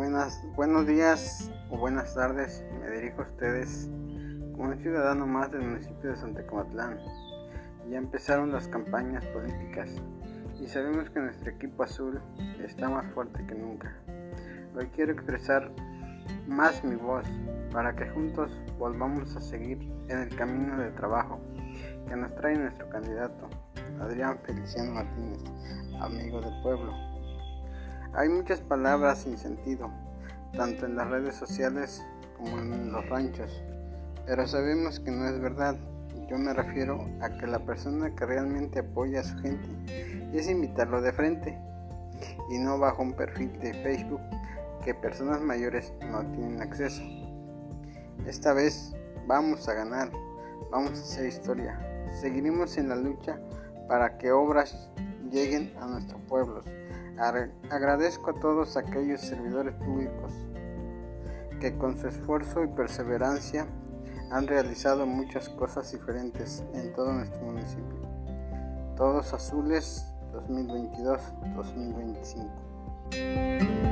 Buenas, buenos días o buenas tardes, me dirijo a ustedes como un ciudadano más del municipio de Santa Comatlán. Ya empezaron las campañas políticas y sabemos que nuestro equipo azul está más fuerte que nunca. Hoy quiero expresar más mi voz para que juntos volvamos a seguir en el camino de trabajo que nos trae nuestro candidato, Adrián Feliciano Martínez, amigo del pueblo. Hay muchas palabras sin sentido, tanto en las redes sociales como en los ranchos, pero sabemos que no es verdad. Yo me refiero a que la persona que realmente apoya a su gente es invitarlo de frente y no bajo un perfil de Facebook que personas mayores no tienen acceso. Esta vez vamos a ganar, vamos a hacer historia. Seguiremos en la lucha para que obras lleguen a nuestros pueblos. Agradezco a todos aquellos servidores públicos que con su esfuerzo y perseverancia han realizado muchas cosas diferentes en todo nuestro municipio. Todos azules 2022-2025.